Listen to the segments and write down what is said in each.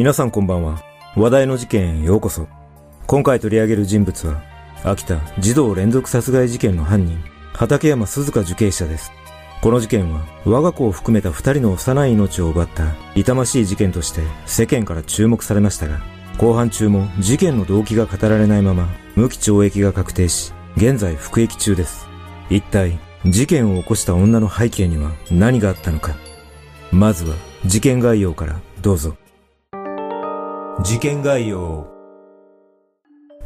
皆さんこんばんは。話題の事件へようこそ。今回取り上げる人物は、秋田児童連続殺害事件の犯人、畠山鈴鹿受刑者です。この事件は、我が子を含めた二人の幼い命を奪った痛ましい事件として世間から注目されましたが、後半中も事件の動機が語られないまま、無期懲役が確定し、現在服役中です。一体、事件を起こした女の背景には何があったのか。まずは、事件概要からどうぞ。事件概要。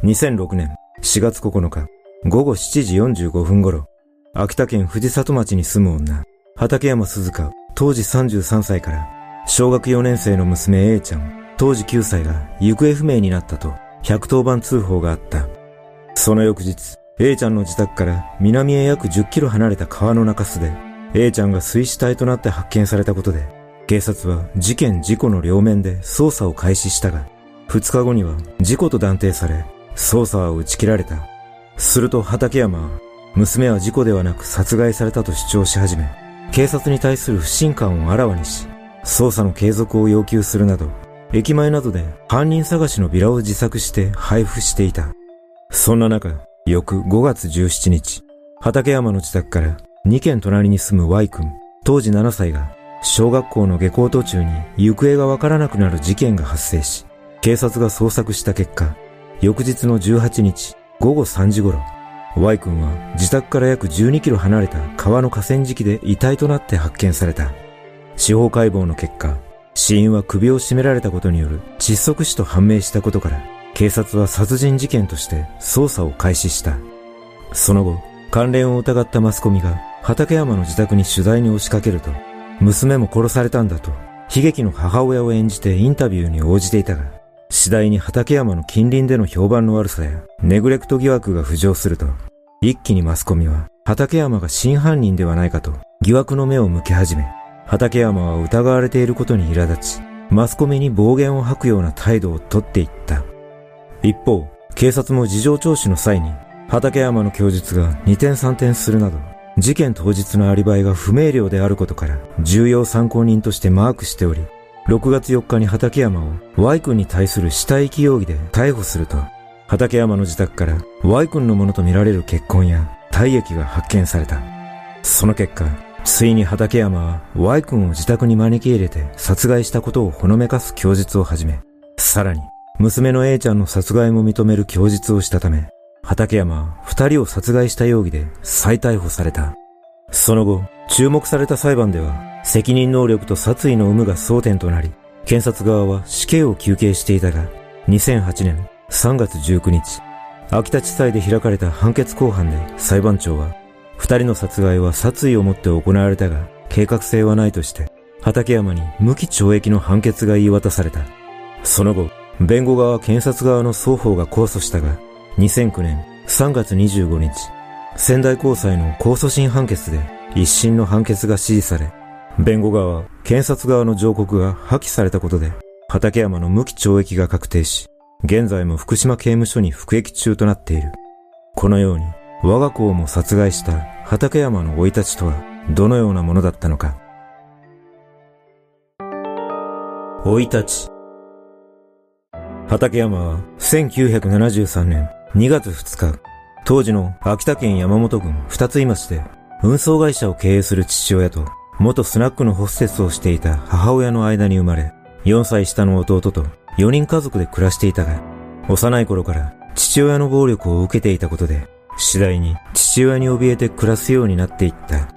2006年4月9日午後7時45分頃、秋田県藤里町に住む女、畠山鈴鹿、当時33歳から、小学4年生の娘 A ちゃん、当時9歳が行方不明になったと110番通報があった。その翌日、A ちゃんの自宅から南へ約10キロ離れた川の中州で、A ちゃんが水死体となって発見されたことで、警察は事件事故の両面で捜査を開始したが、2日後には事故と断定され、捜査は打ち切られた。すると畠山は、娘は事故ではなく殺害されたと主張し始め、警察に対する不信感をあらわにし、捜査の継続を要求するなど、駅前などで犯人探しのビラを自作して配布していた。そんな中、翌5月17日、畠山の自宅から2軒隣に住む Y 君、当時7歳が小学校の下校途中に行方がわからなくなる事件が発生し、警察が捜索した結果、翌日の18日午後3時頃、Y 君は自宅から約12キロ離れた川の河川敷で遺体となって発見された。司法解剖の結果、死因は首を絞められたことによる窒息死と判明したことから、警察は殺人事件として捜査を開始した。その後、関連を疑ったマスコミが畠山の自宅に取材に押しかけると、娘も殺されたんだと、悲劇の母親を演じてインタビューに応じていたが、次第に畠山の近隣での評判の悪さや、ネグレクト疑惑が浮上すると、一気にマスコミは、畠山が真犯人ではないかと、疑惑の目を向け始め、畠山は疑われていることに苛立ち、マスコミに暴言を吐くような態度をとっていった。一方、警察も事情聴取の際に、畠山の供述が二転三転するなど、事件当日のアリバイが不明瞭であることから重要参考人としてマークしており、6月4日に畠山を Y 君に対する死体遺棄容疑で逮捕すると、畠山の自宅から Y 君のものとみられる血痕や体液が発見された。その結果、ついに畠山は Y 君を自宅に招き入れて殺害したことをほのめかす供述を始め、さらに娘の A ちゃんの殺害も認める供述をしたため、畠山は二人を殺害した容疑で再逮捕された。その後、注目された裁判では、責任能力と殺意の有無が争点となり、検察側は死刑を求刑していたが、2008年3月19日、秋田地裁で開かれた判決公判で裁判長は、二人の殺害は殺意をもって行われたが、計画性はないとして、畠山に無期懲役の判決が言い渡された。その後、弁護側検察側の双方が控訴したが、2009年3月25日、仙台高裁の控訴審判決で一審の判決が支持され、弁護側、検察側の上告が破棄されたことで、畠山の無期懲役が確定し、現在も福島刑務所に服役中となっている。このように、我が子をも殺害した畠山の生い立ちとはどのようなものだったのか。生い立ち。畠山は1973年2月2日、当時の秋田県山本郡二つ井町で運送会社を経営する父親と元スナックのホステスをしていた母親の間に生まれ、4歳下の弟と4人家族で暮らしていたが、幼い頃から父親の暴力を受けていたことで、次第に父親に怯えて暮らすようになっていった。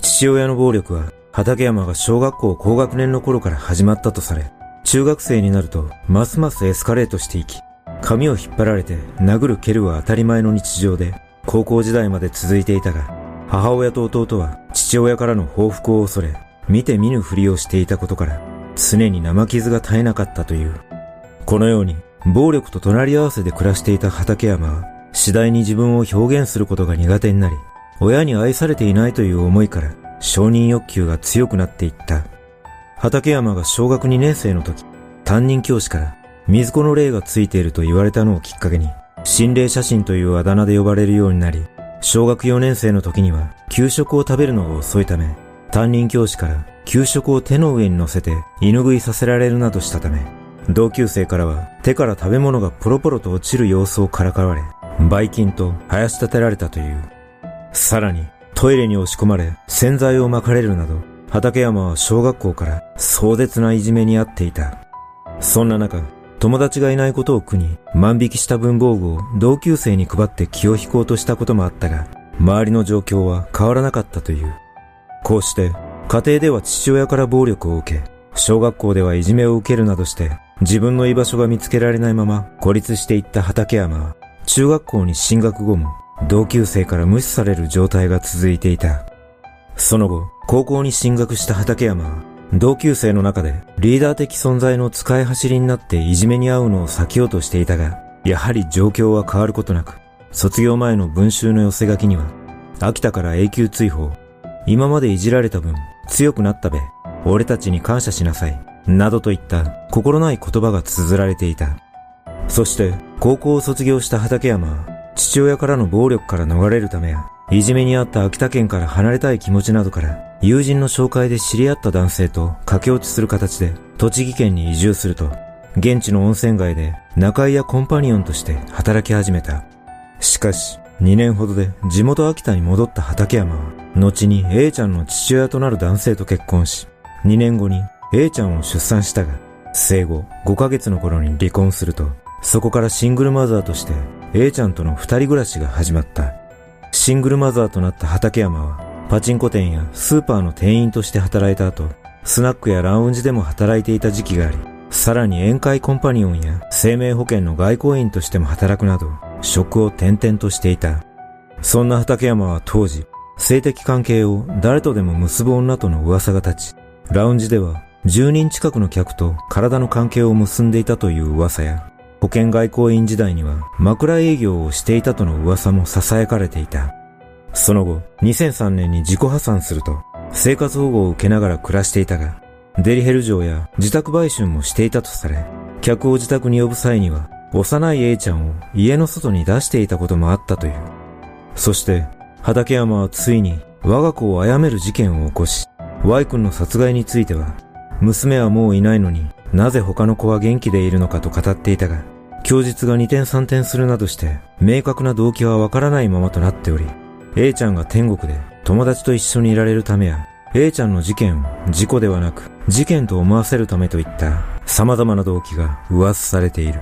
父親の暴力は畠山が小学校高学年の頃から始まったとされ、中学生になるとますますエスカレートしていき、髪を引っ張られて殴る蹴るは当たり前の日常で、高校時代まで続いていたが、母親と弟は父親からの報復を恐れ、見て見ぬふりをしていたことから、常に生傷が絶えなかったという。このように、暴力と隣り合わせで暮らしていた畠山は、次第に自分を表現することが苦手になり、親に愛されていないという思いから、承認欲求が強くなっていった。畠山が小学2年生の時、担任教師から水子の霊がついていると言われたのをきっかけに、心霊写真というあだ名で呼ばれるようになり、小学4年生の時には給食を食べるのが遅いため、担任教師から給食を手の上に乗せて犬食いさせられるなどしたため、同級生からは手から食べ物がポロポロと落ちる様子をからかわれ、ばい菌と生やし立てられたという。さらに、トイレに押し込まれ、洗剤を撒かれるなど、畠山は小学校から壮絶ないじめにあっていた。そんな中、友達がいないことを苦に万引きした文房具を同級生に配って気を引こうとしたこともあったが、周りの状況は変わらなかったという。こうして、家庭では父親から暴力を受け、小学校ではいじめを受けるなどして、自分の居場所が見つけられないまま孤立していった畠山は、中学校に進学後も同級生から無視される状態が続いていた。その後、高校に進学した畠山は、同級生の中でリーダー的存在の使い走りになっていじめに遭うのを避けようとしていたが、やはり状況は変わることなく、卒業前の文集の寄せ書きには、秋田から永久追放、今までいじられた分、強くなったべ、俺たちに感謝しなさい、などといった心ない言葉が綴られていた。そして、高校を卒業した畠山は、父親からの暴力から逃れるためや、いじめにあった秋田県から離れたい気持ちなどから、友人の紹介で知り合った男性と駆け落ちする形で、栃木県に移住すると、現地の温泉街で仲居やコンパニオンとして働き始めた。しかし、2年ほどで地元秋田に戻った畠山は、後に A ちゃんの父親となる男性と結婚し、2年後に A ちゃんを出産したが、生後5ヶ月の頃に離婚すると、そこからシングルマザーとして A ちゃんとの二人暮らしが始まった。シングルマザーとなった畠山は、パチンコ店やスーパーの店員として働いた後、スナックやラウンジでも働いていた時期があり、さらに宴会コンパニオンや生命保険の外交員としても働くなど、職を転々としていた。そんな畠山は当時、性的関係を誰とでも結ぶ女との噂が立ち、ラウンジでは10人近くの客と体の関係を結んでいたという噂や、保険外交員時代には枕営業をしていたとの噂も囁かれていた。その後、2003年に自己破産すると、生活保護を受けながら暮らしていたが、デリヘル嬢や自宅売春もしていたとされ、客を自宅に呼ぶ際には、幼い A ちゃんを家の外に出していたこともあったという。そして、畠山はついに我が子を殺める事件を起こし、Y 君の殺害については、娘はもういないのになぜ他の子は元気でいるのかと語っていたが、供述が二転三転するなどして、明確な動機はわからないままとなっており、A ちゃんが天国で友達と一緒にいられるためや、A ちゃんの事件を事故ではなく事件と思わせるためといった様々な動機が噂されている。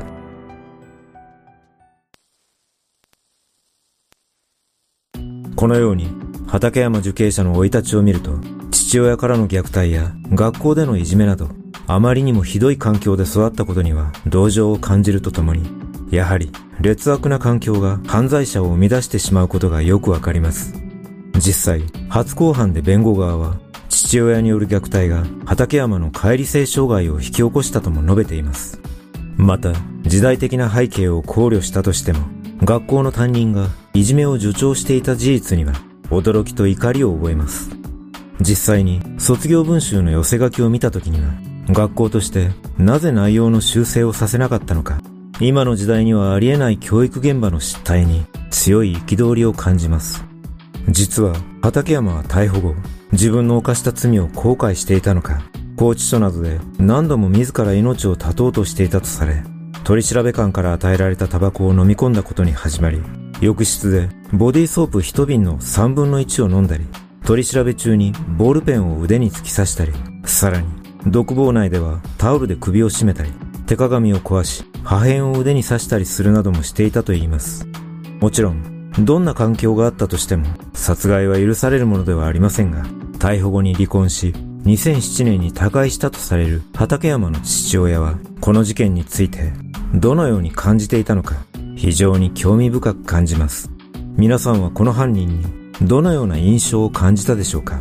このように、畠山受刑者の生い立ちを見ると、父親からの虐待や学校でのいじめなど、あまりにもひどい環境で育ったことには同情を感じるとともに、やはり劣悪な環境が犯罪者を生み出してしまうことがよくわかります。実際、初公判で弁護側は、父親による虐待が畠山の乖離性障害を引き起こしたとも述べています。また、時代的な背景を考慮したとしても、学校の担任がいじめを助長していた事実には、驚きと怒りを覚えます。実際に卒業文集の寄せ書きを見た時には、学校としてなぜ内容の修正をさせなかったのか、今の時代にはありえない教育現場の失態に強い憤りを感じます。実は畠山は逮捕後、自分の犯した罪を後悔していたのか、拘置所などで何度も自ら命を絶とうとしていたとされ、取り調べ官から与えられたタバコを飲み込んだことに始まり、浴室でボディーソープ一瓶の三分の一を飲んだり、取り調べ中にボールペンを腕に突き刺したり、さらに独房内ではタオルで首を絞めたり、手鏡を壊し、破片を腕に刺したりするなどもしていたといいます。もちろん、どんな環境があったとしても、殺害は許されるものではありませんが、逮捕後に離婚し、2007年に他界したとされる畠山の父親は、この事件について、どのように感じていたのか、非常に興味深く感じます。皆さんはこの犯人に、どのような印象を感じたでしょうか？